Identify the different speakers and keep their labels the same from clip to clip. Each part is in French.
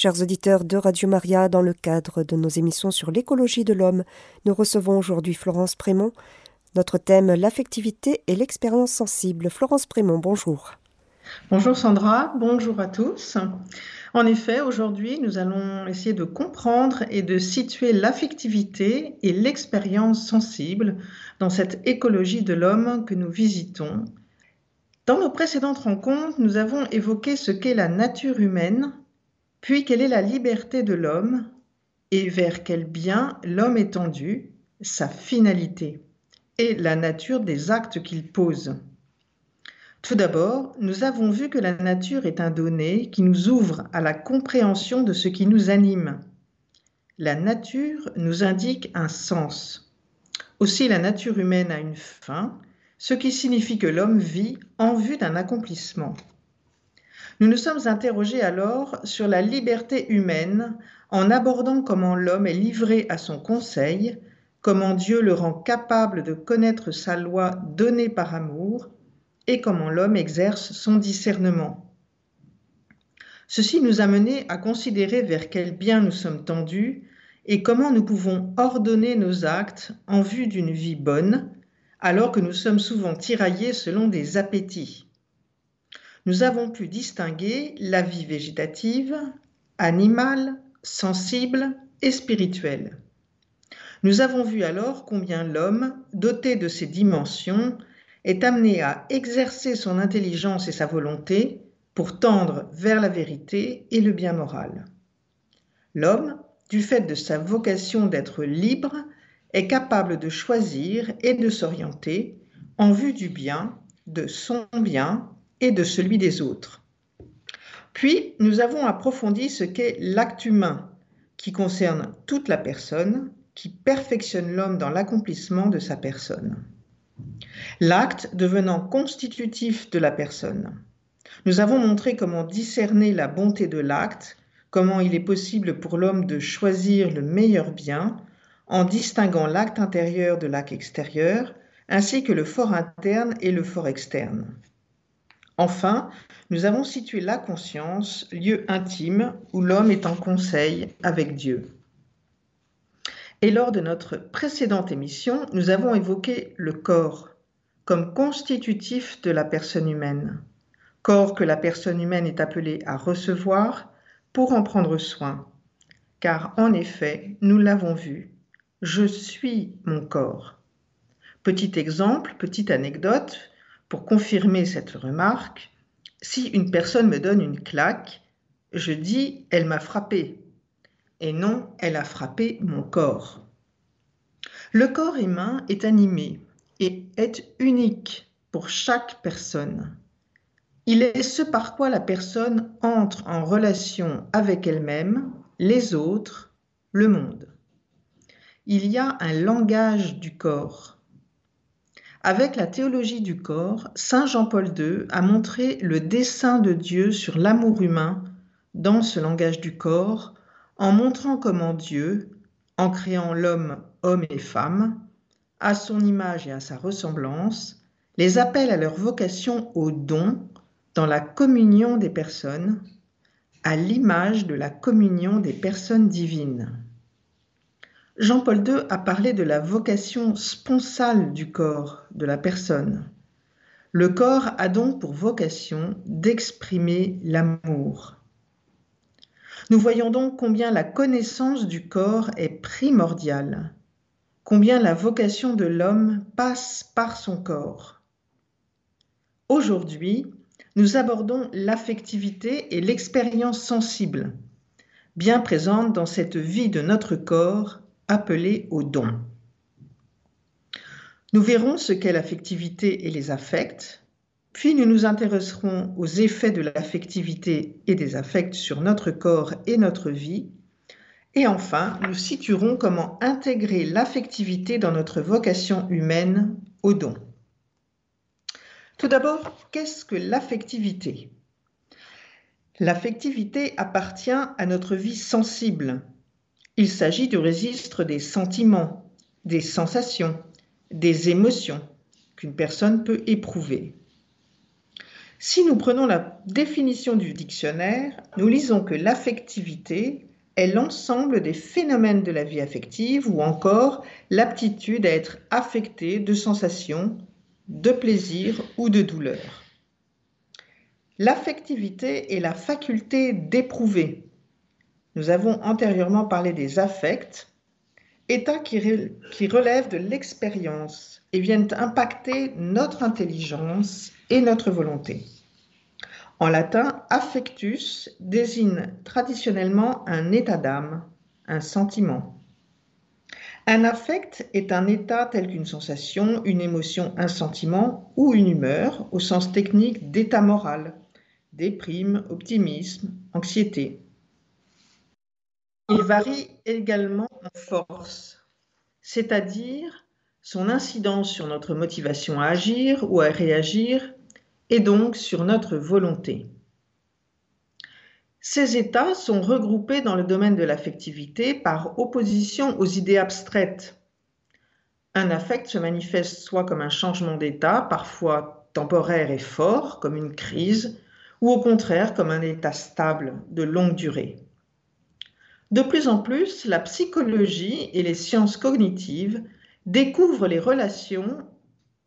Speaker 1: Chers auditeurs de Radio Maria, dans le cadre de nos émissions sur l'écologie de l'homme, nous recevons aujourd'hui Florence Prémont. Notre thème, l'affectivité et l'expérience sensible. Florence Prémont, bonjour.
Speaker 2: Bonjour Sandra, bonjour à tous. En effet, aujourd'hui, nous allons essayer de comprendre et de situer l'affectivité et l'expérience sensible dans cette écologie de l'homme que nous visitons. Dans nos précédentes rencontres, nous avons évoqué ce qu'est la nature humaine, puis quelle est la liberté de l'homme et vers quel bien l'homme est tendu, sa finalité et la nature des actes qu'il pose. Tout d'abord, nous avons vu que la nature est un donné qui nous ouvre à la compréhension de ce qui nous anime. La nature nous indique un sens. Aussi la nature humaine a une fin, ce qui signifie que l'homme vit en vue d'un accomplissement. Nous nous sommes interrogés alors sur la liberté humaine en abordant comment l'homme est livré à son conseil, comment Dieu le rend capable de connaître sa loi donnée par amour et comment l'homme exerce son discernement. Ceci nous a mené à considérer vers quel bien nous sommes tendus et comment nous pouvons ordonner nos actes en vue d'une vie bonne, alors que nous sommes souvent tiraillés selon des appétits nous avons pu distinguer la vie végétative, animale, sensible et spirituelle. Nous avons vu alors combien l'homme, doté de ces dimensions, est amené à exercer son intelligence et sa volonté pour tendre vers la vérité et le bien moral. L'homme, du fait de sa vocation d'être libre, est capable de choisir et de s'orienter en vue du bien, de son bien et de celui des autres. Puis, nous avons approfondi ce qu'est l'acte humain, qui concerne toute la personne, qui perfectionne l'homme dans l'accomplissement de sa personne. L'acte devenant constitutif de la personne. Nous avons montré comment discerner la bonté de l'acte, comment il est possible pour l'homme de choisir le meilleur bien en distinguant l'acte intérieur de l'acte extérieur, ainsi que le fort interne et le fort externe. Enfin, nous avons situé la conscience, lieu intime où l'homme est en conseil avec Dieu. Et lors de notre précédente émission, nous avons évoqué le corps comme constitutif de la personne humaine, corps que la personne humaine est appelée à recevoir pour en prendre soin. Car en effet, nous l'avons vu, je suis mon corps. Petit exemple, petite anecdote, pour confirmer cette remarque, si une personne me donne une claque, je dis elle m'a frappé et non elle a frappé mon corps. Le corps humain est animé et est unique pour chaque personne. Il est ce par quoi la personne entre en relation avec elle-même, les autres, le monde. Il y a un langage du corps avec la théologie du corps, Saint Jean-Paul II a montré le dessein de Dieu sur l'amour humain dans ce langage du corps, en montrant comment Dieu, en créant l'homme, homme et femme, à son image et à sa ressemblance, les appelle à leur vocation au don dans la communion des personnes, à l'image de la communion des personnes divines. Jean-Paul II a parlé de la vocation sponsale du corps, de la personne. Le corps a donc pour vocation d'exprimer l'amour. Nous voyons donc combien la connaissance du corps est primordiale, combien la vocation de l'homme passe par son corps. Aujourd'hui, nous abordons l'affectivité et l'expérience sensible, bien présente dans cette vie de notre corps appelé au don. Nous verrons ce qu'est l'affectivité et les affects, puis nous nous intéresserons aux effets de l'affectivité et des affects sur notre corps et notre vie, et enfin nous situerons comment intégrer l'affectivité dans notre vocation humaine au don. Tout d'abord, qu'est-ce que l'affectivité? L'affectivité appartient à notre vie sensible, il s'agit du registre des sentiments, des sensations, des émotions qu'une personne peut éprouver. Si nous prenons la définition du dictionnaire, nous lisons que l'affectivité est l'ensemble des phénomènes de la vie affective ou encore l'aptitude à être affecté de sensations, de plaisir ou de douleur. L'affectivité est la faculté d'éprouver. Nous avons antérieurement parlé des affects, états qui, relèvent de l'expérience et viennent impacter notre intelligence et notre volonté. En latin, affectus désigne traditionnellement un état d'âme, un sentiment. Un affect est un état tel qu'une sensation, une émotion, un sentiment ou une humeur au sens technique d'état moral, déprime, optimisme, anxiété. Il varie également en force, c'est-à-dire son incidence sur notre motivation à agir ou à réagir et donc sur notre volonté. Ces états sont regroupés dans le domaine de l'affectivité par opposition aux idées abstraites. Un affect se manifeste soit comme un changement d'état, parfois temporaire et fort, comme une crise, ou au contraire comme un état stable de longue durée. De plus en plus, la psychologie et les sciences cognitives découvrent les relations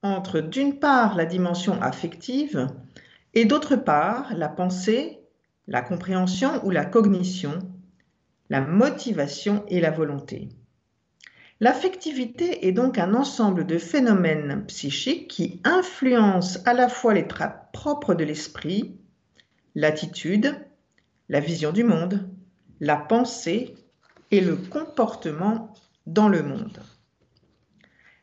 Speaker 2: entre d'une part la dimension affective et d'autre part la pensée, la compréhension ou la cognition, la motivation et la volonté. L'affectivité est donc un ensemble de phénomènes psychiques qui influencent à la fois les traits propres de l'esprit, l'attitude, la vision du monde, la pensée et le comportement dans le monde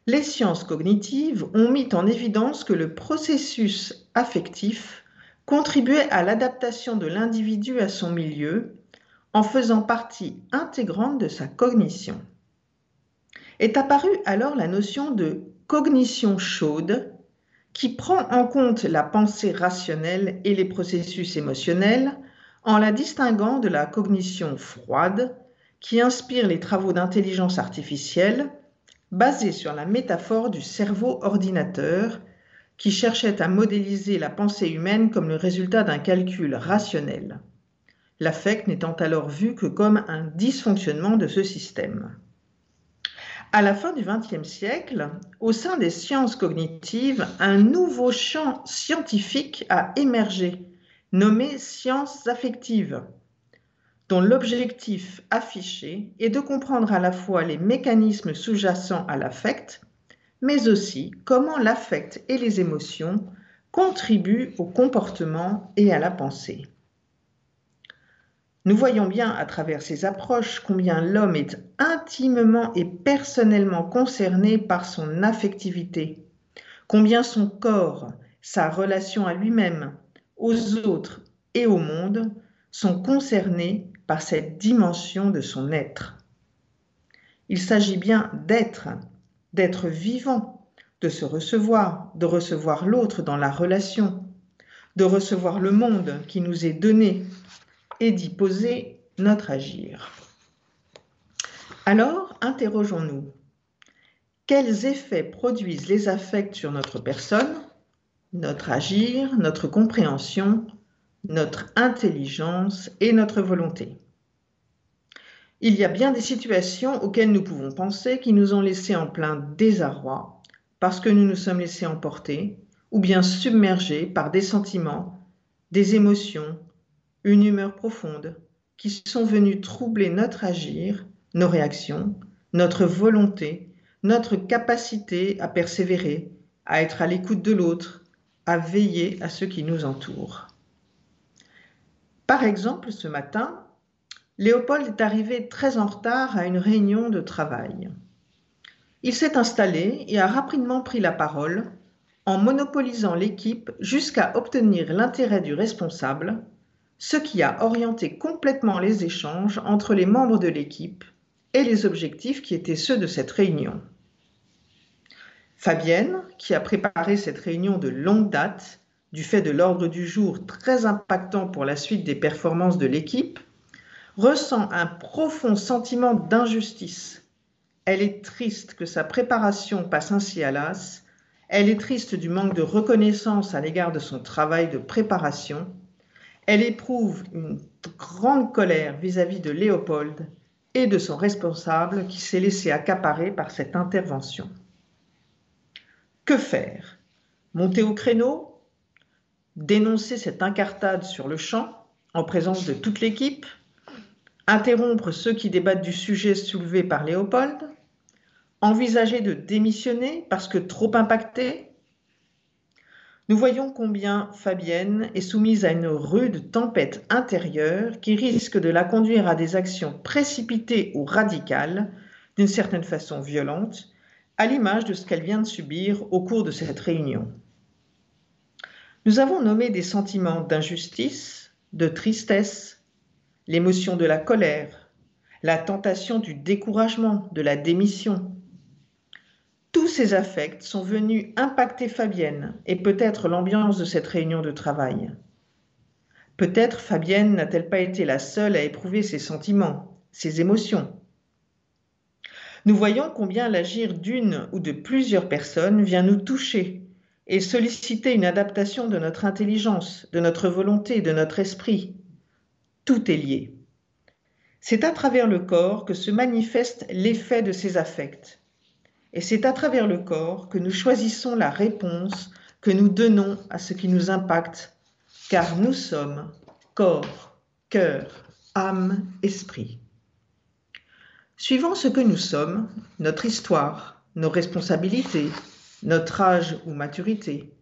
Speaker 2: les sciences cognitives ont mis en évidence que le processus affectif contribuait à l'adaptation de l'individu à son milieu en faisant partie intégrante de sa cognition. Est apparue alors la notion de cognition chaude qui prend en compte la pensée rationnelle et les processus émotionnels en la distinguant de la cognition froide qui inspire les travaux d'intelligence artificielle basé sur la métaphore du cerveau ordinateur qui cherchait à modéliser la pensée humaine comme le résultat d'un calcul rationnel, l'affect n'étant alors vu que comme un dysfonctionnement de ce système. À la fin du XXe siècle, au sein des sciences cognitives, un nouveau champ scientifique a émergé, nommé sciences affectives, dont l'objectif affiché est de comprendre à la fois les mécanismes sous-jacents à l'affect, mais aussi comment l'affect et les émotions contribuent au comportement et à la pensée. Nous voyons bien à travers ces approches combien l'homme est intimement et personnellement concerné par son affectivité, combien son corps, sa relation à lui-même, aux autres et au monde sont concernés par cette dimension de son être. Il s'agit bien d'être, d'être vivant, de se recevoir, de recevoir l'autre dans la relation, de recevoir le monde qui nous est donné et d'y poser notre agir. Alors, interrogeons-nous. Quels effets produisent les affects sur notre personne, notre agir, notre compréhension, notre intelligence et notre volonté. Il y a bien des situations auxquelles nous pouvons penser qui nous ont laissés en plein désarroi parce que nous nous sommes laissés emporter ou bien submergés par des sentiments, des émotions, une humeur profonde qui sont venus troubler notre agir, nos réactions, notre volonté, notre capacité à persévérer, à être à l'écoute de l'autre, à veiller à ce qui nous entoure. Par exemple, ce matin, Léopold est arrivé très en retard à une réunion de travail. Il s'est installé et a rapidement pris la parole en monopolisant l'équipe jusqu'à obtenir l'intérêt du responsable, ce qui a orienté complètement les échanges entre les membres de l'équipe et les objectifs qui étaient ceux de cette réunion. Fabienne, qui a préparé cette réunion de longue date, du fait de l'ordre du jour très impactant pour la suite des performances de l'équipe, ressent un profond sentiment d'injustice. Elle est triste que sa préparation passe ainsi à l'as. Elle est triste du manque de reconnaissance à l'égard de son travail de préparation. Elle éprouve une grande colère vis-à-vis de Léopold et de son responsable qui s'est laissé accaparer par cette intervention. Que faire? Monter au créneau? Dénoncer cette incartade sur le champ en présence de toute l'équipe? Interrompre ceux qui débattent du sujet soulevé par Léopold? Envisager de démissionner parce que trop impacté? Nous voyons combien Fabienne est soumise à une rude tempête intérieure qui risque de la conduire à des actions précipitées ou radicales, d'une certaine façon violentes, à l'image de ce qu'elle vient de subir au cours de cette réunion. Nous avons nommé des sentiments d'injustice, de tristesse, l'émotion de la colère, la tentation du découragement, de la démission. Tous ces affects sont venus impacter Fabienne et peut-être l'ambiance de cette réunion de travail. Peut-être Fabienne n'a-t-elle pas été la seule à éprouver ces sentiments, ces émotions. Nous voyons combien l'agir d'une ou de plusieurs personnes vient nous toucher et solliciter une adaptation de notre intelligence, de notre volonté, de notre esprit. Tout est lié. C'est à travers le corps que se manifeste l'effet de ces affects. Et c'est à travers le corps que nous choisissons la réponse que nous donnons à ce qui nous impacte, car nous sommes corps, cœur, âme, esprit. Suivant ce que nous sommes, notre histoire, nos responsabilités, notre âge ou maturité,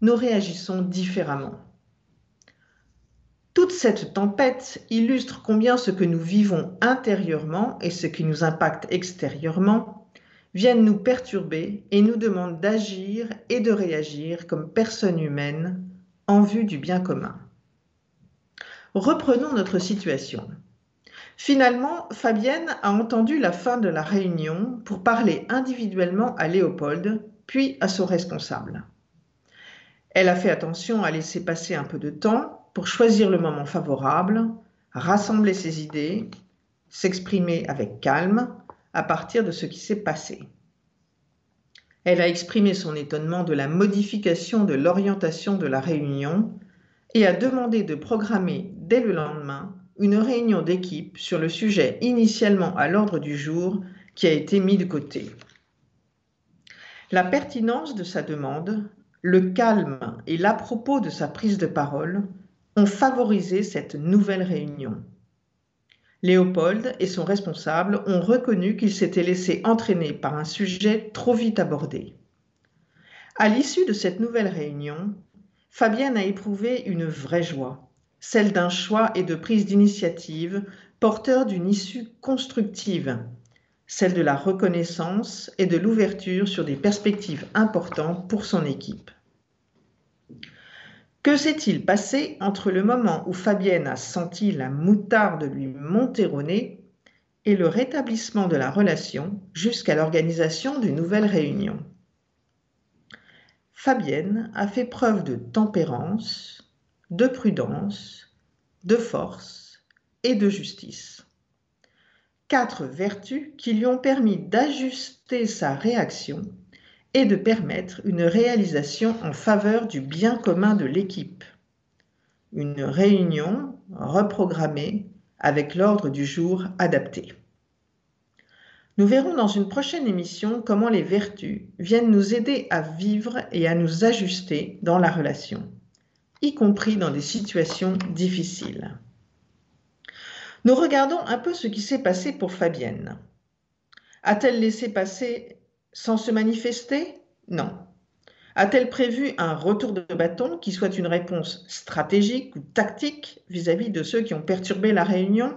Speaker 2: nous réagissons différemment. Toute cette tempête illustre combien ce que nous vivons intérieurement et ce qui nous impacte extérieurement viennent nous perturber et nous demandent d'agir et de réagir comme personnes humaines en vue du bien commun. Reprenons notre situation. Finalement, Fabienne a entendu la fin de la réunion pour parler individuellement à Léopold, puis à son responsable. Elle a fait attention à laisser passer un peu de temps pour choisir le moment favorable, rassembler ses idées, s'exprimer avec calme à partir de ce qui s'est passé. Elle a exprimé son étonnement de la modification de l'orientation de la réunion et a demandé de programmer dès le lendemain une réunion d'équipe sur le sujet initialement à l'ordre du jour qui a été mis de côté. La pertinence de sa demande, le calme et l'à-propos de sa prise de parole ont favorisé cette nouvelle réunion. Léopold et son responsable ont reconnu qu'ils s'étaient laissés entraîner par un sujet trop vite abordé. À l'issue de cette nouvelle réunion, Fabienne a éprouvé une vraie joie celle d'un choix et de prise d'initiative porteur d'une issue constructive, celle de la reconnaissance et de l'ouverture sur des perspectives importantes pour son équipe. Que s'est-il passé entre le moment où Fabienne a senti la moutarde lui monter au nez et le rétablissement de la relation jusqu'à l'organisation d'une nouvelle réunion? Fabienne a fait preuve de tempérance, de prudence, de force et de justice. Quatre vertus qui lui ont permis d'ajuster sa réaction et de permettre une réalisation en faveur du bien commun de l'équipe. Une réunion reprogrammée avec l'ordre du jour adapté. Nous verrons dans une prochaine émission comment les vertus viennent nous aider à vivre et à nous ajuster dans la relation y compris dans des situations difficiles. Nous regardons un peu ce qui s'est passé pour Fabienne. A-t-elle laissé passer sans se manifester? Non. A-t-elle prévu un retour de bâton qui soit une réponse stratégique ou tactique vis-à-vis de ceux qui ont perturbé la réunion?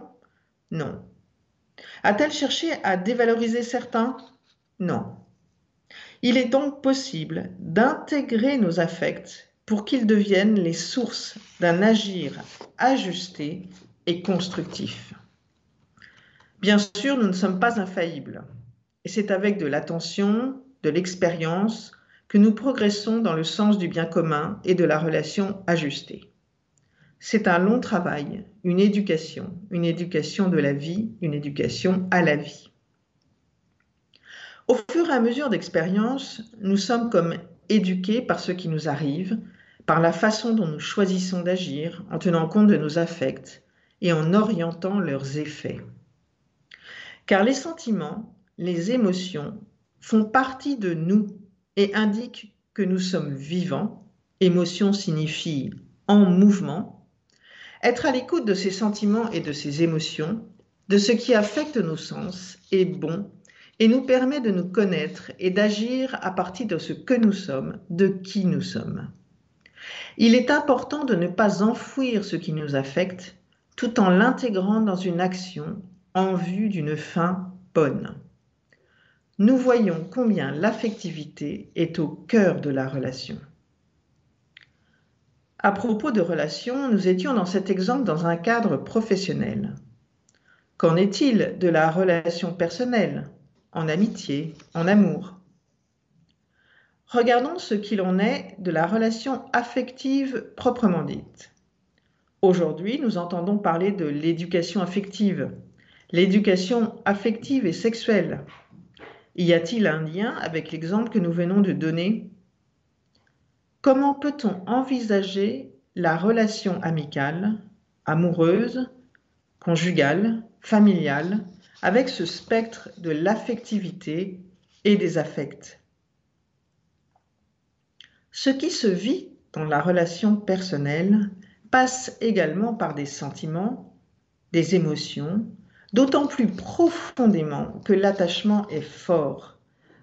Speaker 2: Non. A-t-elle cherché à dévaloriser certains? Non. Il est donc possible d'intégrer nos affects pour qu'ils deviennent les sources d'un agir ajusté et constructif. Bien sûr, nous ne sommes pas infaillibles, et c'est avec de l'attention, de l'expérience, que nous progressons dans le sens du bien commun et de la relation ajustée. C'est un long travail, une éducation, une éducation de la vie, une éducation à la vie. Au fur et à mesure d'expérience, nous sommes comme éduqués par ce qui nous arrive, par la façon dont nous choisissons d'agir, en tenant compte de nos affects et en orientant leurs effets. Car les sentiments, les émotions font partie de nous et indiquent que nous sommes vivants. Émotion signifie en mouvement. Être à l'écoute de ces sentiments et de ces émotions, de ce qui affecte nos sens, est bon et nous permet de nous connaître et d'agir à partir de ce que nous sommes, de qui nous sommes. Il est important de ne pas enfouir ce qui nous affecte tout en l'intégrant dans une action en vue d'une fin bonne. Nous voyons combien l'affectivité est au cœur de la relation. À propos de relations, nous étions dans cet exemple dans un cadre professionnel. Qu'en est-il de la relation personnelle? En amitié, en amour? Regardons ce qu'il en est de la relation affective proprement dite. Aujourd'hui, nous entendons parler de l'éducation affective, l'éducation affective et sexuelle. Y a-t-il un lien avec l'exemple que nous venons de donner? Comment peut-on envisager la relation amicale, amoureuse, conjugale, familiale, avec ce spectre de l'affectivité et des affects? Ce qui se vit dans la relation personnelle passe également par des sentiments, des émotions, d'autant plus profondément que l'attachement est fort,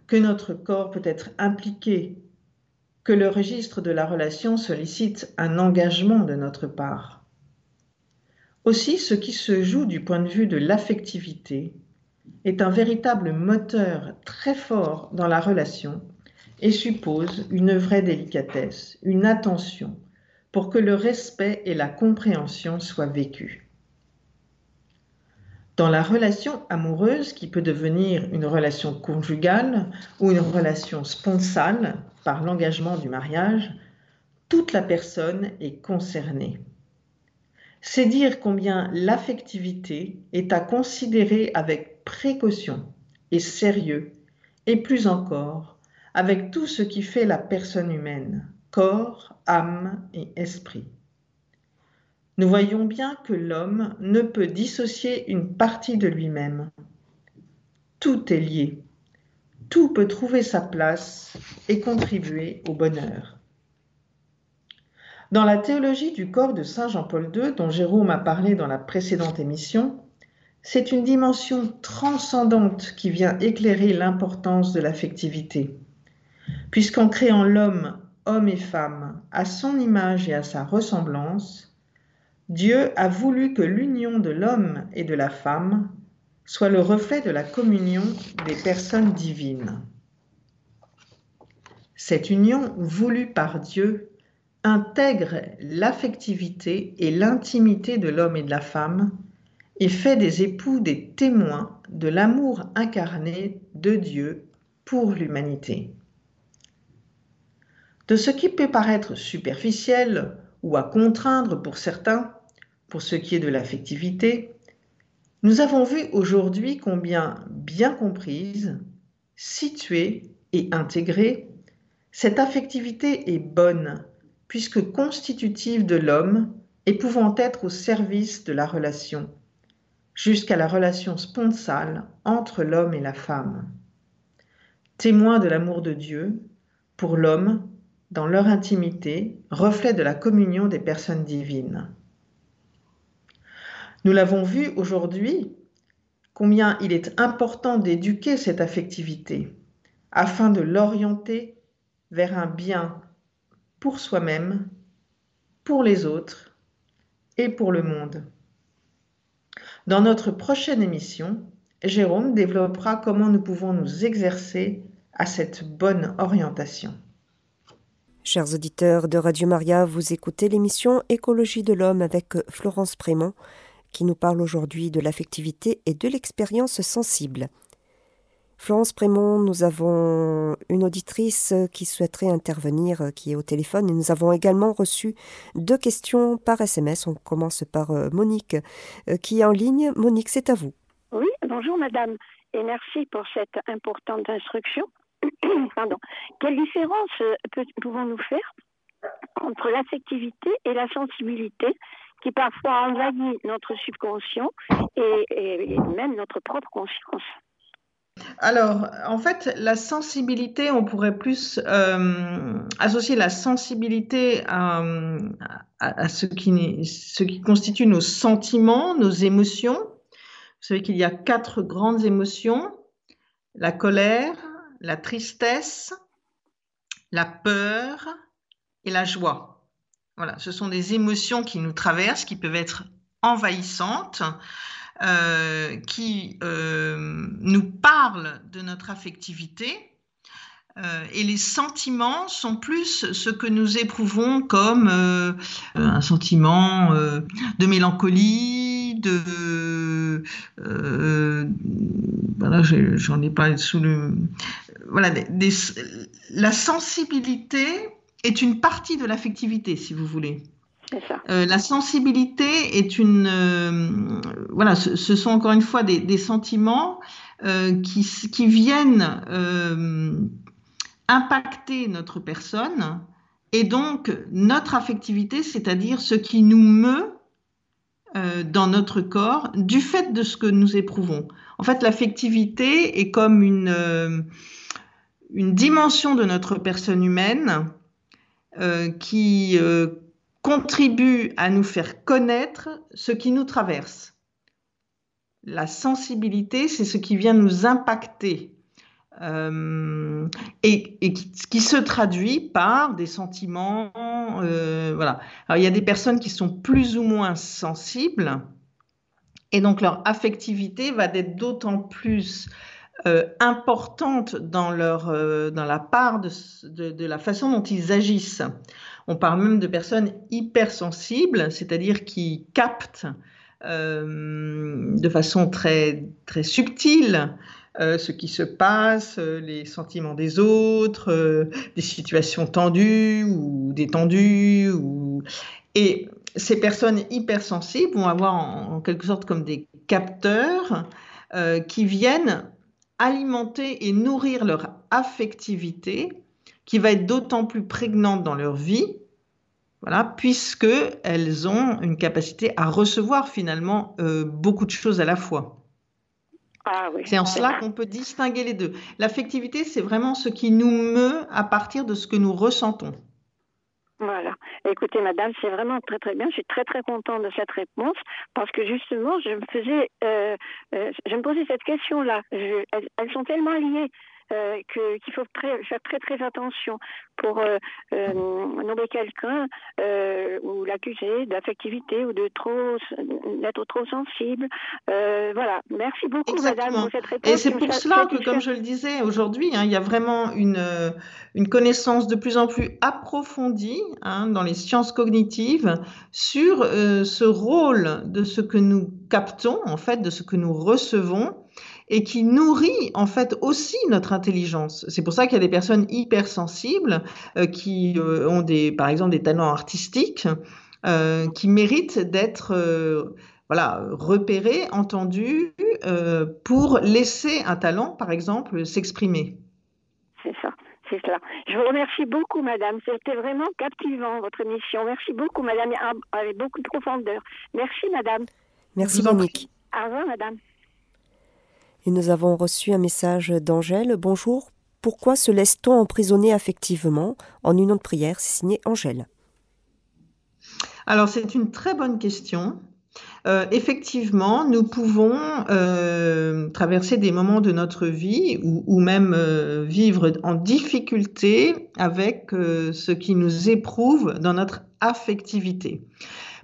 Speaker 2: que notre corps peut être impliqué, que le registre de la relation sollicite un engagement de notre part. Aussi, ce qui se joue du point de vue de l'affectivité est un véritable moteur très fort dans la relation et suppose une vraie délicatesse, une attention pour que le respect et la compréhension soient vécus. Dans la relation amoureuse, qui peut devenir une relation conjugale ou une relation sponsale par l'engagement du mariage, toute la personne est concernée c'est dire combien l'affectivité est à considérer avec précaution et sérieux, et plus encore avec tout ce qui fait la personne humaine, corps, âme et esprit. Nous voyons bien que l'homme ne peut dissocier une partie de lui-même. Tout est lié. Tout peut trouver sa place et contribuer au bonheur. Dans la théologie du corps de Saint Jean-Paul II, dont Jérôme a parlé dans la précédente émission, c'est une dimension transcendante qui vient éclairer l'importance de l'affectivité. Puisqu'en créant l'homme, homme et femme, à son image et à sa ressemblance, Dieu a voulu que l'union de l'homme et de la femme soit le reflet de la communion des personnes divines. Cette union voulue par Dieu intègre l'affectivité et l'intimité de l'homme et de la femme et fait des époux des témoins de l'amour incarné de Dieu pour l'humanité. De ce qui peut paraître superficiel ou à contraindre pour certains, pour ce qui est de l'affectivité, nous avons vu aujourd'hui combien bien comprise, située et intégrée, cette affectivité est bonne puisque constitutive de l'homme et pouvant être au service de la relation, jusqu'à la relation sponsale entre l'homme et la femme. Témoin de l'amour de Dieu, pour l'homme, dans leur intimité, reflet de la communion des personnes divines. Nous l'avons vu aujourd'hui, combien il est important d'éduquer cette affectivité afin de l'orienter vers un bien pour soi-même, pour les autres et pour le monde. Dans notre prochaine émission, Jérôme développera comment nous pouvons nous exercer à cette bonne orientation.
Speaker 1: Chers auditeurs de Radio Maria, vous écoutez l'émission Écologie de l'homme avec Florence Prémont qui nous parle aujourd'hui de l'affectivité et de l'expérience sensible. Florence Prémont, nous avons une auditrice qui souhaiterait intervenir, euh, qui est au téléphone, nous avons également reçu deux questions par SMS. On commence par euh, Monique, euh, qui est en ligne. Monique, c'est à vous.
Speaker 3: Oui, bonjour madame. et merci pour cette importante instruction. Quelle différence pouvons-nous faire entre l'affectivité et la sensibilité qui parfois envahit notre subconscient et, même notre propre conscience?
Speaker 2: Alors, en fait, la sensibilité, on pourrait plus euh, associer la sensibilité à, ce qui constitue nos sentiments, nos émotions. Vous savez qu'il y a quatre grandes émotions, la colère, la tristesse, la peur et la joie. Voilà, ce sont des émotions qui nous traversent, qui peuvent être envahissantes, euh, qui euh, nous parlent de notre affectivité. Euh, et les sentiments sont plus ce que nous éprouvons comme un sentiment de mélancolie, de voilà, j'en ai pas sous le voilà, la sensibilité est une partie de l'affectivité, si vous voulez. Euh, la sensibilité est une, euh, voilà, ce, sont encore une fois des, sentiments euh, qui, qui, viennent impacter notre personne et donc notre affectivité, c'est-à-dire ce qui nous meut dans notre corps du fait de ce que nous éprouvons. En fait, l'affectivité est comme une, une dimension de notre personne humaine euh, qui euh, contribue à nous faire connaître ce qui nous traverse. La sensibilité, c'est ce qui vient nous impacter euh, et, qui, se traduit par des sentiments. voilà. Alors, il y a des personnes qui sont plus ou moins sensibles et donc leur affectivité va être d'autant plus euh, importante dans, leur, euh, dans la part de, de, la façon dont ils agissent. On parle même de personnes hypersensibles, c'est-à-dire qui captent euh, de façon très, très subtile ce qui se passe, les sentiments des autres, des situations tendues ou détendues. Et ces personnes hypersensibles vont avoir en, quelque sorte comme des capteurs qui viennent alimenter et nourrir leur affectivité qui va être d'autant plus prégnante dans leur vie, voilà, puisque elles ont une capacité à recevoir finalement euh, beaucoup de choses à la fois. Ah c'est en cela qu'on peut distinguer les deux. L'affectivité, c'est vraiment ce qui nous meut à partir de ce que nous ressentons.
Speaker 3: Voilà. Écoutez, madame, c'est vraiment très très bien. Je suis très très contente de cette réponse parce que justement, je me faisais, euh, euh, je me posais cette question-là. Elles, sont tellement liées. Euh, qu'il faut faire très très attention pour euh, euh, nommer quelqu'un ou l'accuser d'affectivité ou de trop d'être trop sensible. voilà. Merci beaucoup, Madame, pour cette réponse.
Speaker 2: Et c'est pour cela que, comme je le disais aujourd'hui, hein, il y a vraiment une, une connaissance de plus en plus approfondie hein, dans les sciences cognitives sur ce rôle de ce que nous captons, en fait, de ce que nous recevons et qui nourrit en fait aussi notre intelligence. C'est pour ça qu'il y a des personnes hypersensibles euh, qui euh, ont des, par exemple des talents artistiques euh, qui méritent d'être voilà, repérés, entendus pour laisser un talent, par exemple, s'exprimer.
Speaker 3: C'est ça. C'est cela. Je vous remercie beaucoup, madame. C'était vraiment captivant, votre émission. Merci beaucoup, madame, avec beaucoup de profondeur. Merci, madame.
Speaker 1: Merci, Monique.
Speaker 3: Au revoir, madame.
Speaker 1: Et nous avons reçu un message d'Angèle. Bonjour. Pourquoi se laisse-t-on emprisonner affectivement En union de prière, c'est signé Angèle?
Speaker 2: Alors, c'est une très bonne question. Euh, effectivement, nous pouvons euh, traverser des moments de notre vie ou, même euh, vivre en difficulté avec ce qui nous éprouve dans notre affectivité.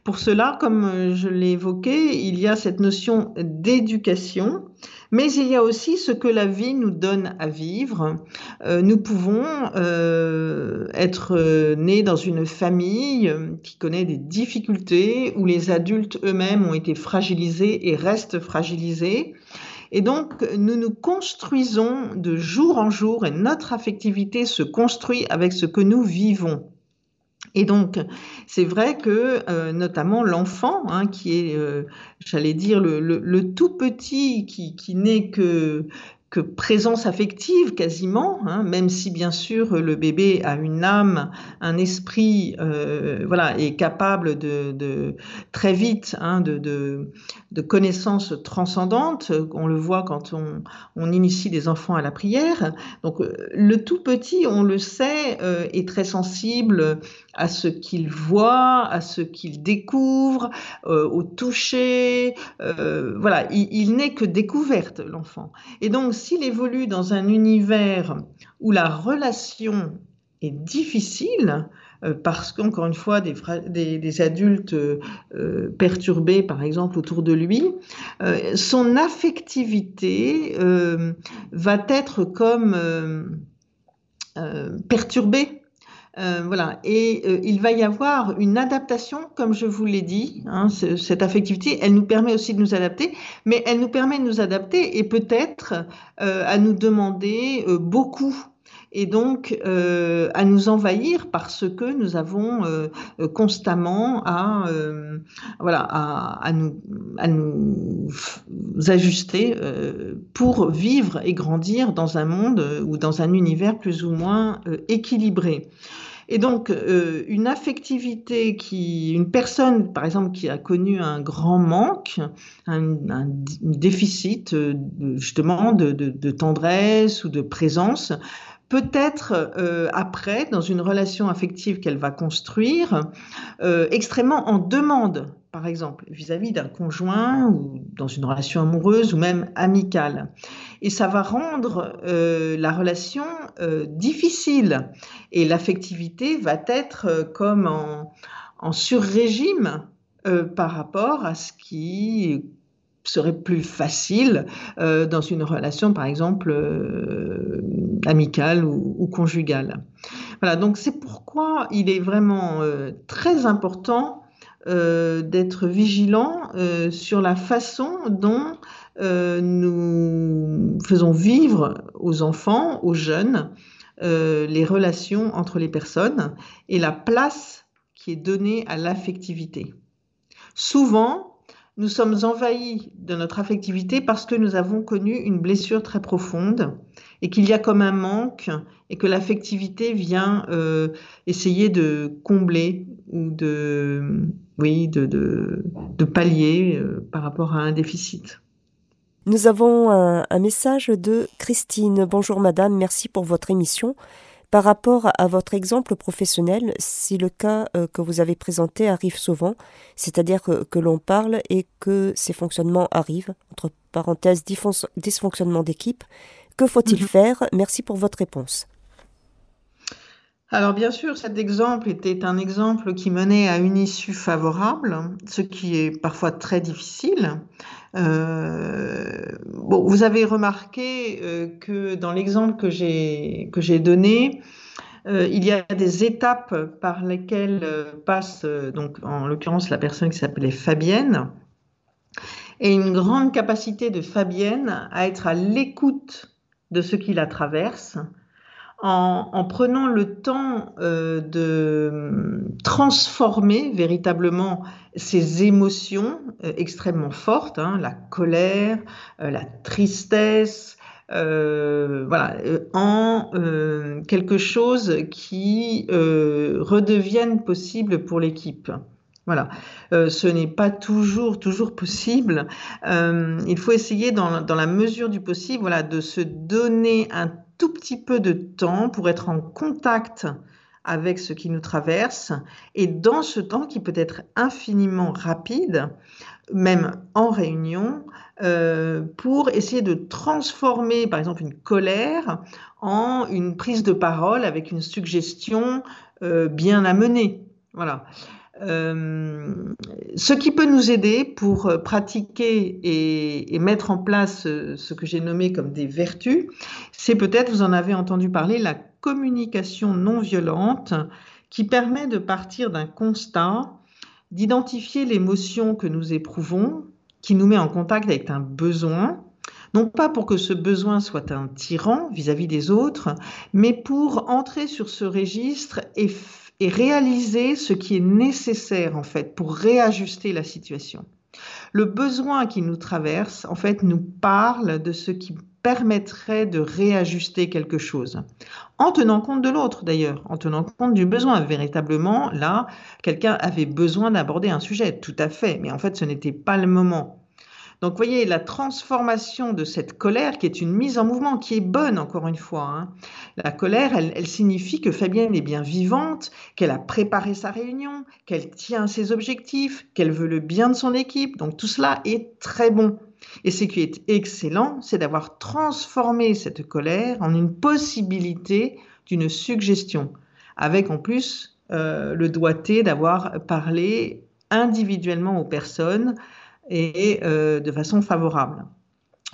Speaker 2: Pour cela, comme je l'ai évoqué, il y a cette notion d'éducation mais il y a aussi ce que la vie nous donne à vivre. Euh, nous pouvons euh, être euh, nés dans une famille qui connaît des difficultés, où les adultes eux-mêmes ont été fragilisés et restent fragilisés. Et donc, nous nous construisons de jour en jour et notre affectivité se construit avec ce que nous vivons. Et donc, c'est vrai que euh, notamment l'enfant, hein, qui est, euh, j'allais dire, le, tout petit, qui, qui n'est que que présence affective quasiment, hein, même si bien sûr le bébé a une âme, un esprit, euh, voilà, est capable de, très vite hein, de, de, connaissances transcendantes. On le voit quand on, on, initie des enfants à la prière. Donc le tout petit, on le sait, euh, est très sensible à ce qu'il voit, à ce qu'il découvre, euh, au toucher. Euh, voilà, il, n'est que découverte, l'enfant. Et donc, s'il évolue dans un univers où la relation est difficile, euh, parce qu'encore une fois, des, adultes perturbés, par exemple, autour de lui, son affectivité va être comme perturbée euh, voilà, et euh, il va y avoir une adaptation, comme je vous l'ai dit. Hein, cette affectivité, elle nous permet aussi de nous adapter, mais elle nous permet de nous adapter et peut-être euh, à nous demander beaucoup et donc à nous envahir parce que nous avons constamment à voilà à, nous à nous ajuster pour vivre et grandir dans un monde ou dans un univers plus ou moins équilibré. Et donc, euh, une affectivité qui, une personne, par exemple, qui a connu un grand manque, un, déficit euh, justement de, tendresse ou de présence, peut-être euh, après, dans une relation affective qu'elle va construire, extrêmement en demande par exemple, vis-à-vis d'un conjoint ou dans une relation amoureuse ou même amicale. Et ça va rendre euh, la relation euh, difficile et l'affectivité va être euh, comme en, en sur-régime par rapport à ce qui serait plus facile dans une relation, par exemple, amicale ou, conjugale. Voilà, donc c'est pourquoi il est vraiment très important euh, d'être vigilant euh, sur la façon dont euh, nous faisons vivre aux enfants, aux jeunes, les relations entre les personnes et la place qui est donnée à l'affectivité. Souvent, nous sommes envahis de notre affectivité parce que nous avons connu une blessure très profonde et qu'il y a comme un manque et que l'affectivité vient essayer de combler ou de oui, de, de, pallier euh, par rapport à un déficit.
Speaker 1: Nous avons un, message de Christine. Bonjour madame, merci pour votre émission. Par rapport à votre exemple professionnel, si le cas euh, que vous avez présenté arrive souvent, c'est-à-dire que, l'on parle et que ces fonctionnements arrivent, entre parenthèses dysfonctionnement d'équipe, que faut-il mhm. faire? Merci pour votre réponse.
Speaker 2: Alors bien sûr, cet exemple était un exemple qui menait à une issue favorable, ce qui est parfois très difficile. Euh, bon, vous avez remarqué euh, que dans l'exemple que j'ai que j'ai donné, euh, il y a des étapes par lesquelles passe donc en l'occurrence la personne qui s'appelait Fabienne et une grande capacité de Fabienne à être à l'écoute de ce qui la traverse en, prenant le temps euh, de transformer véritablement ces émotions euh, extrêmement fortes, hein, la colère, euh, la tristesse, voilà, en quelque chose qui redevienne possible pour l'équipe. Voilà, ce n'est pas toujours toujours possible. il faut essayer dans, dans, la mesure du possible, voilà, de se donner un tout petit peu de temps pour être en contact avec ce qui nous traverse et dans ce temps qui peut être infiniment rapide, même en réunion, euh, pour essayer de transformer par exemple une colère en une prise de parole avec une suggestion euh, bien amenée. Voilà. Euh, ce qui peut nous aider pour euh, pratiquer et, mettre en place euh, ce que j'ai nommé comme des vertus, c'est peut-être, vous en avez entendu parler, la communication non violente qui permet de partir d'un constat, d'identifier l'émotion que nous éprouvons, qui nous met en contact avec un besoin, non pas pour que ce besoin soit un tyran vis-à-vis -vis des autres, mais pour entrer sur ce registre et et réaliser ce qui est nécessaire en fait pour réajuster la situation. Le besoin qui nous traverse, en fait, nous parle de ce qui permettrait de réajuster quelque chose, en tenant compte de l'autre d'ailleurs, en tenant compte du besoin. Véritablement, là, quelqu'un avait besoin d'aborder un sujet, tout à fait, mais en fait, ce n'était pas le moment. Donc, voyez, la transformation de cette colère, qui est une mise en mouvement, qui est bonne, encore une fois. Hein. La colère, elle, signifie que Fabienne est bien vivante, qu'elle a préparé sa réunion, qu'elle tient ses objectifs, qu'elle veut le bien de son équipe. Donc, tout cela est très bon. Et ce qui est excellent, c'est d'avoir transformé cette colère en une possibilité d'une suggestion, avec en plus euh, le doigté d'avoir parlé individuellement aux personnes et euh, de façon favorable.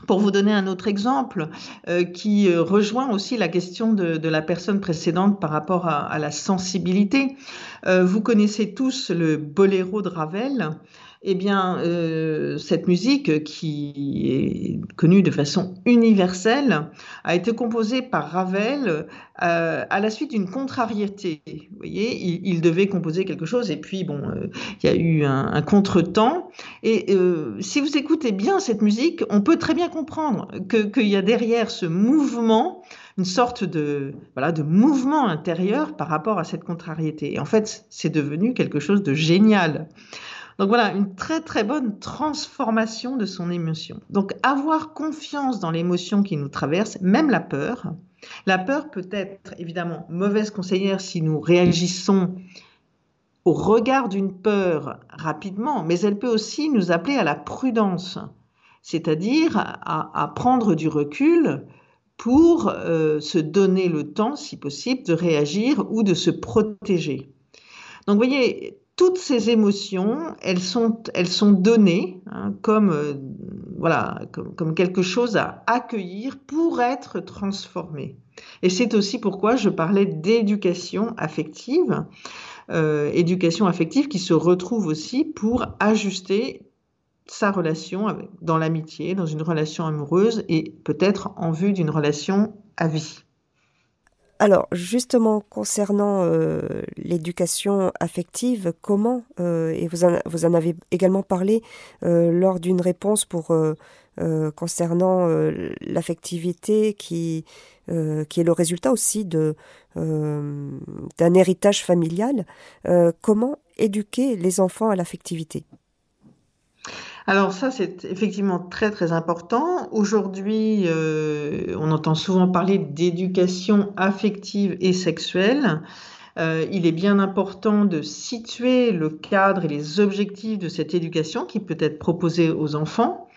Speaker 2: Pour vous donner un autre exemple euh, qui euh, rejoint aussi la question de, la personne précédente par rapport à, la sensibilité, vous connaissez tous le boléro de Ravel eh bien, euh, cette musique, qui est connue de façon universelle, a été composée par Ravel euh, à la suite d'une contrariété. Vous voyez, il, devait composer quelque chose et puis, bon, euh, il y a eu un, contretemps. Et si vous écoutez bien cette musique, on peut très bien comprendre qu'il y a derrière ce mouvement une sorte de, voilà, de mouvement intérieur par rapport à cette contrariété. Et en fait, c'est devenu quelque chose de génial. Donc voilà, une très très bonne transformation de son émotion. Donc avoir confiance dans l'émotion qui nous traverse, même la peur. La peur peut être évidemment mauvaise conseillère si nous réagissons au regard d'une peur rapidement, mais elle peut aussi nous appeler à la prudence, c'est-à-dire à, prendre du recul pour euh, se donner le temps, si possible, de réagir ou de se protéger. Donc, vous voyez, toutes ces émotions, elles sont, elles sont données hein, comme, euh, voilà, comme, quelque chose à accueillir pour être transformées. Et c'est aussi pourquoi je parlais d'éducation affective, euh, éducation affective qui se retrouve aussi pour ajuster sa relation avec, dans l'amitié, dans une relation amoureuse et peut-être en vue d'une relation à vie.
Speaker 1: Alors, justement, concernant euh, l'éducation affective, comment, euh, et vous en, vous en, avez également parlé euh, lors d'une réponse pour, concernant l'affectivité qui, qui est le résultat aussi de, d'un héritage familial, comment éduquer les enfants à l'affectivité?
Speaker 2: Alors ça, c'est effectivement très très important. Aujourd'hui, euh, on entend souvent parler d'éducation affective et sexuelle. Euh, il est bien important de situer le cadre et les objectifs de cette éducation qui peut être proposée aux enfants.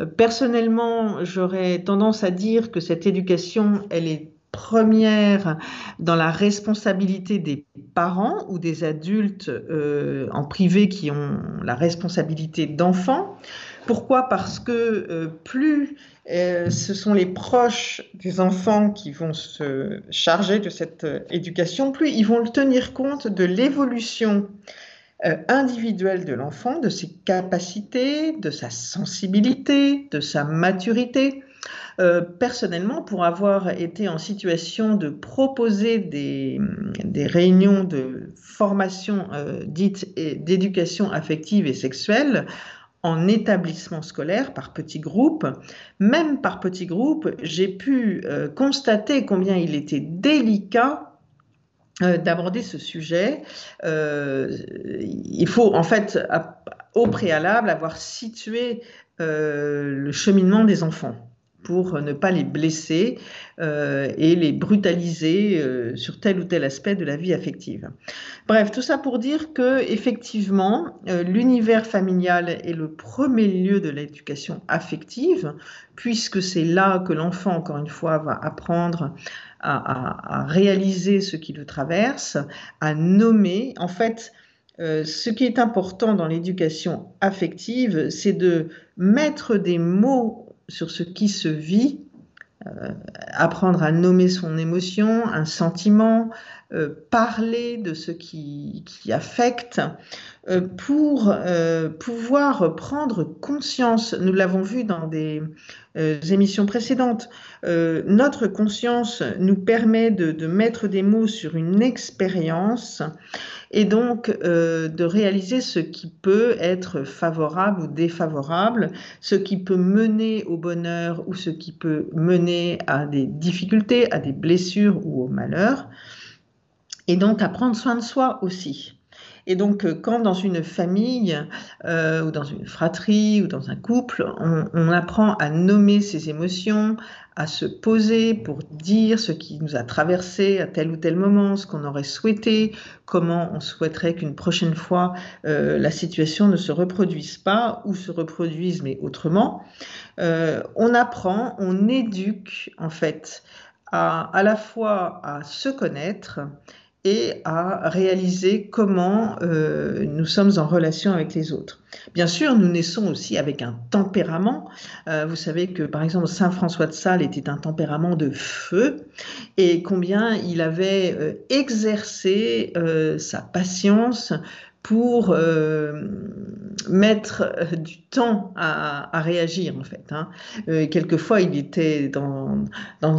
Speaker 2: Euh, personnellement, j'aurais tendance à dire que cette éducation, elle est première dans la responsabilité des parents ou des adultes euh, en privé qui ont la responsabilité d'enfants. Pourquoi? Parce que euh, plus euh, ce sont les proches des enfants qui vont se charger de cette éducation, plus ils vont tenir compte de l'évolution individuelle de l'enfant, de ses capacités, de sa sensibilité, de sa maturité. Euh, personnellement, pour avoir été en situation de proposer des, réunions de formation euh, dite d'éducation affective et sexuelle, en établissement scolaire par petits groupes, même par petits groupes, j'ai pu euh, constater combien il était délicat d'aborder ce sujet. il faut en fait, au préalable, avoir situé le cheminement des enfants pour ne pas les blesser euh, et les brutaliser euh, sur tel ou tel aspect de la vie affective. Bref, tout ça pour dire que effectivement, euh, l'univers familial est le premier lieu de l'éducation affective, puisque c'est là que l'enfant, encore une fois, va apprendre à, réaliser ce qui le traverse, à nommer. En fait, ce qui est important dans l'éducation affective, c'est de mettre des mots sur ce qui se vit, euh, apprendre à nommer son émotion, un sentiment, parler de ce qui, affecte euh, pour euh, pouvoir prendre conscience, nous l'avons vu dans des émissions précédentes, notre conscience nous permet de, mettre des mots sur une expérience et donc de réaliser ce qui peut être favorable ou défavorable, ce qui peut mener au bonheur ou ce qui peut mener à des difficultés, à des blessures ou au malheur et donc à prendre soin de soi aussi. Et donc, euh, quand dans une famille euh, ou dans une fratrie ou dans un couple, on, apprend à nommer ses émotions, à se poser pour dire ce qui nous a traversé à tel ou tel moment, ce qu'on aurait souhaité, comment on souhaiterait qu'une prochaine fois euh, la situation ne se reproduise pas ou se reproduise mais autrement, on apprend, on éduque en fait à, à la fois à se connaître à réaliser comment euh, nous sommes en relation avec les autres. Bien sûr, nous naissons aussi avec un tempérament. Euh, vous savez que, par exemple, Saint François de Sales était un tempérament de feu et combien il avait euh, exercé sa patience pour mettre euh, du temps à, réagir en fait. Hein. Euh, quelquefois, il était dans, dans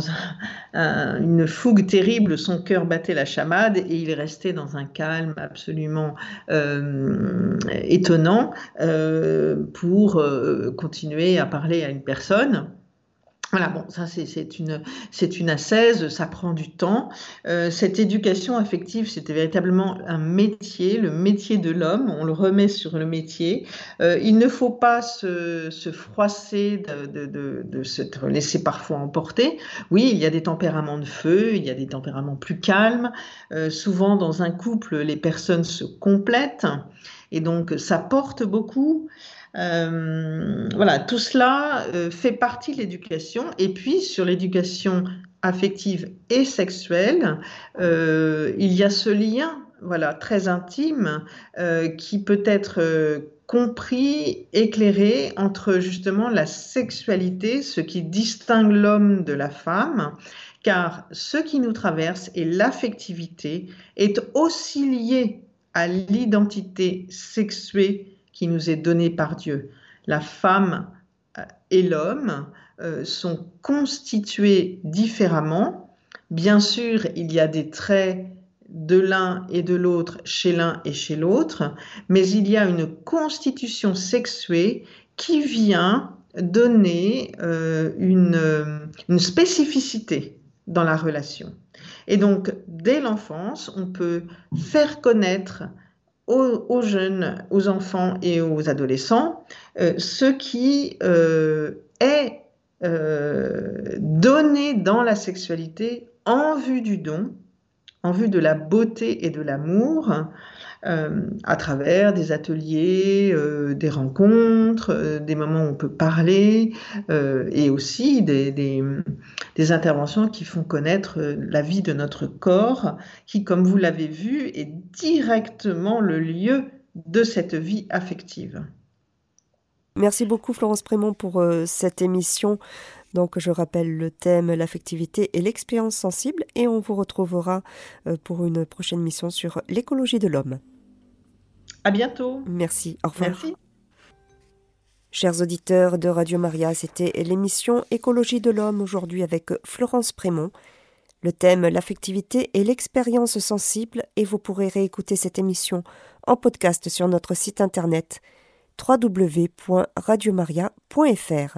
Speaker 2: une fougue terrible, son cœur battait la chamade et il restait dans un calme absolument étonnant pour continuer à parler à une personne. Voilà, bon, ça c'est une, une assaise, ça prend du temps. Euh, cette éducation affective, c'était véritablement un métier, le métier de l'homme, on le remet sur le métier. Euh, il ne faut pas se, se froisser de, de, de, se laisser parfois emporter. Oui, il y a des tempéraments de feu, il y a des tempéraments plus calmes. Euh, souvent dans un couple, les personnes se complètent et donc ça porte beaucoup. Euh, voilà, tout cela euh, fait partie de l'éducation. Et puis, sur l'éducation affective et sexuelle, euh, il y a ce lien voilà, très intime qui peut être compris, éclairé entre justement la sexualité, ce qui distingue l'homme de la femme, car ce qui nous traverse et l'affectivité est aussi lié à l'identité sexuée qui nous est donné par Dieu. La femme euh, et l'homme euh, sont constitués différemment. Bien sûr, il y a des traits de l'un et de l'autre chez l'un et chez l'autre, mais il y a une constitution sexuée qui vient donner euh, une spécificité dans la relation. Et donc, dès l'enfance, on peut faire connaître aux, jeunes, aux enfants et aux adolescents euh, ce qui euh, est euh, donné dans la sexualité en vue du don, en vue de la beauté et de l'amour, à travers des ateliers, euh, des rencontres, euh, des moments où on peut parler et aussi des, interventions qui font connaître la vie de notre corps, qui, comme vous l'avez vu, est directement le lieu de cette vie affective.
Speaker 1: Merci beaucoup Florence Prémont pour cette émission. Donc je rappelle le thème l'affectivité et l'expérience sensible et on vous retrouvera pour une prochaine mission sur l'écologie de l'homme.
Speaker 2: À bientôt.
Speaker 1: Merci. Au revoir.
Speaker 2: Merci.
Speaker 1: Chers auditeurs de Radio Maria, c'était l'émission Écologie de l'homme aujourd'hui avec Florence Prémont. Le thème l'affectivité et l'expérience sensible et vous pourrez réécouter cette émission en podcast sur notre site internet www.radiomaria.fr.